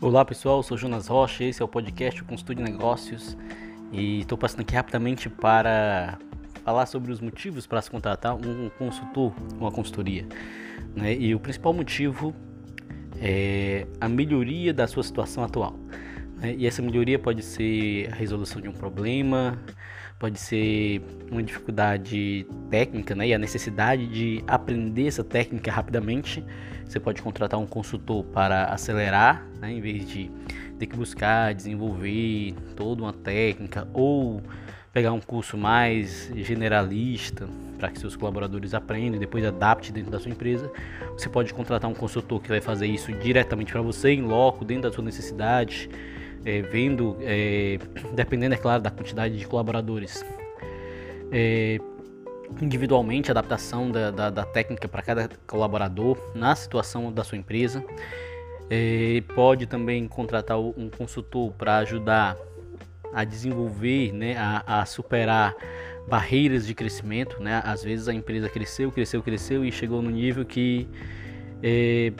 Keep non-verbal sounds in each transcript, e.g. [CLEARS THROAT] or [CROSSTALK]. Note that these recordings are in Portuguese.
Olá pessoal, eu sou Jonas Rocha, esse é o podcast de Negócios e estou passando aqui rapidamente para falar sobre os motivos para se contratar um consultor, uma consultoria. Né? E o principal motivo é a melhoria da sua situação atual. Né? E essa melhoria pode ser a resolução de um problema, pode ser uma dificuldade técnica né? e a necessidade de aprender essa técnica rapidamente você pode contratar um consultor para acelerar, né, em vez de ter que buscar desenvolver toda uma técnica ou pegar um curso mais generalista para que seus colaboradores aprendam e depois adapte dentro da sua empresa. Você pode contratar um consultor que vai fazer isso diretamente para você, em loco, dentro da sua necessidade, é, vendo, é, dependendo, é claro, da quantidade de colaboradores. É, individualmente adaptação da, da, da técnica para cada colaborador na situação da sua empresa. É, pode também contratar um consultor para ajudar a desenvolver, né, a, a, superar barreiras de crescimento. Né? Às vezes a empresa cresceu, cresceu, cresceu e chegou no nível que é,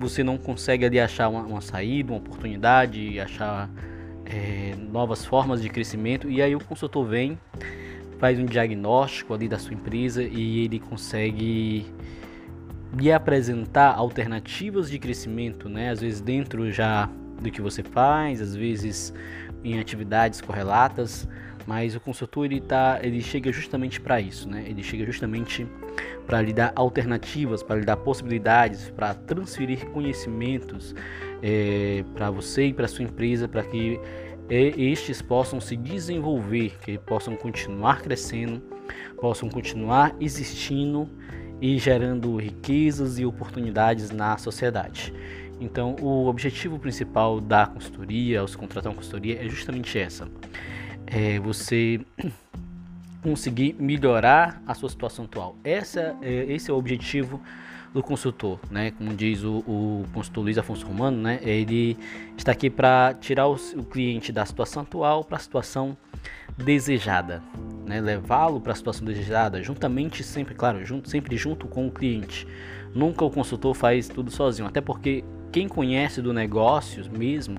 você não consegue ali achar uma, uma saída, uma oportunidade, achar é, novas formas de crescimento. E aí o consultor vem faz um diagnóstico ali da sua empresa e ele consegue lhe apresentar alternativas de crescimento, né? Às vezes dentro já do que você faz, às vezes em atividades correlatas, mas o consultor ele tá, ele chega justamente para isso, né? Ele chega justamente para lhe dar alternativas, para lhe dar possibilidades, para transferir conhecimentos é, para você e para sua empresa, para que estes possam se desenvolver, que possam continuar crescendo, possam continuar existindo e gerando riquezas e oportunidades na sociedade. Então, o objetivo principal da consultoria, ao se contratar uma consultoria, é justamente essa: é você [CLEARS THROAT] conseguir melhorar a sua situação atual. Essa, é, esse é o objetivo do consultor, né? Como diz o, o consultor Luiz Afonso Romano, né? Ele está aqui para tirar o, o, cliente da situação atual para a situação desejada, né? Levá-lo para a situação desejada, juntamente sempre, claro, junto, sempre junto com o cliente. Nunca o consultor faz tudo sozinho, até porque quem conhece do negócio mesmo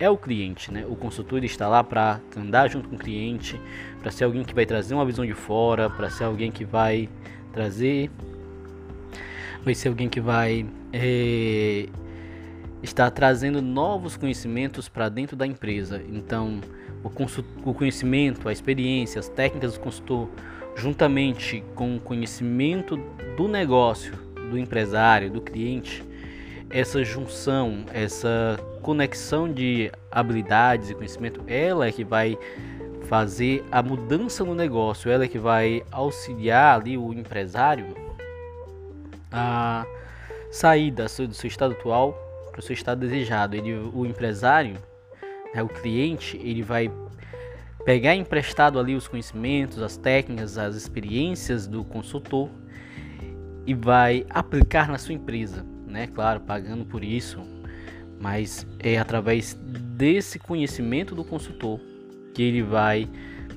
é o cliente, né? O consultor está lá para andar junto com o cliente, para ser alguém que vai trazer uma visão de fora, para ser alguém que vai trazer vai ser alguém que vai é, estar trazendo novos conhecimentos para dentro da empresa. Então, o, o conhecimento, a experiência, as técnicas do consultor, juntamente com o conhecimento do negócio, do empresário, do cliente, essa junção, essa conexão de habilidades e conhecimento, ela é que vai fazer a mudança no negócio, ela é que vai auxiliar ali o empresário a sair do seu, do seu estado atual para o seu estado desejado. Ele, o empresário, né, o cliente, ele vai pegar emprestado ali os conhecimentos, as técnicas, as experiências do consultor e vai aplicar na sua empresa, né? Claro, pagando por isso, mas é através desse conhecimento do consultor que ele vai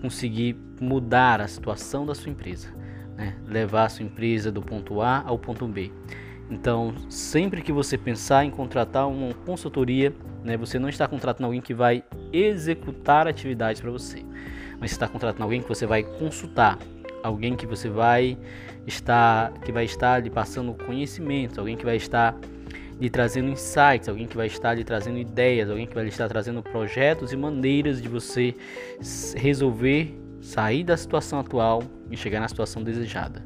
conseguir mudar a situação da sua empresa né? levar a sua empresa do ponto A ao ponto B. Então, sempre que você pensar em contratar uma consultoria, né, você não está contratando alguém que vai executar atividades para você, mas está contratando alguém que você vai consultar, alguém que você vai estar, que vai estar lhe passando conhecimentos, alguém que vai estar lhe trazendo insights, alguém que vai estar lhe trazendo ideias, alguém que vai lhe estar trazendo projetos e maneiras de você resolver sair da situação atual e chegar na situação desejada.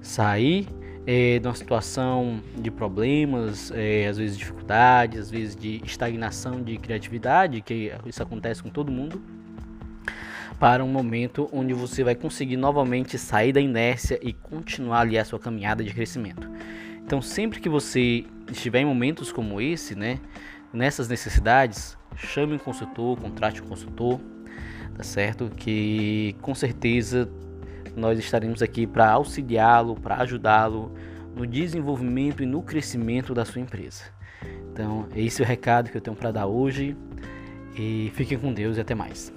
Sair é, de uma situação de problemas, é, às vezes dificuldades, às vezes de estagnação de criatividade, que isso acontece com todo mundo, para um momento onde você vai conseguir novamente sair da inércia e continuar ali a sua caminhada de crescimento. Então, sempre que você estiver em momentos como esse, né, nessas necessidades, chame um consultor, contrate um consultor, tá certo? Que com certeza nós estaremos aqui para auxiliá-lo, para ajudá-lo no desenvolvimento e no crescimento da sua empresa. Então, esse é o recado que eu tenho para dar hoje. E fiquem com Deus e até mais.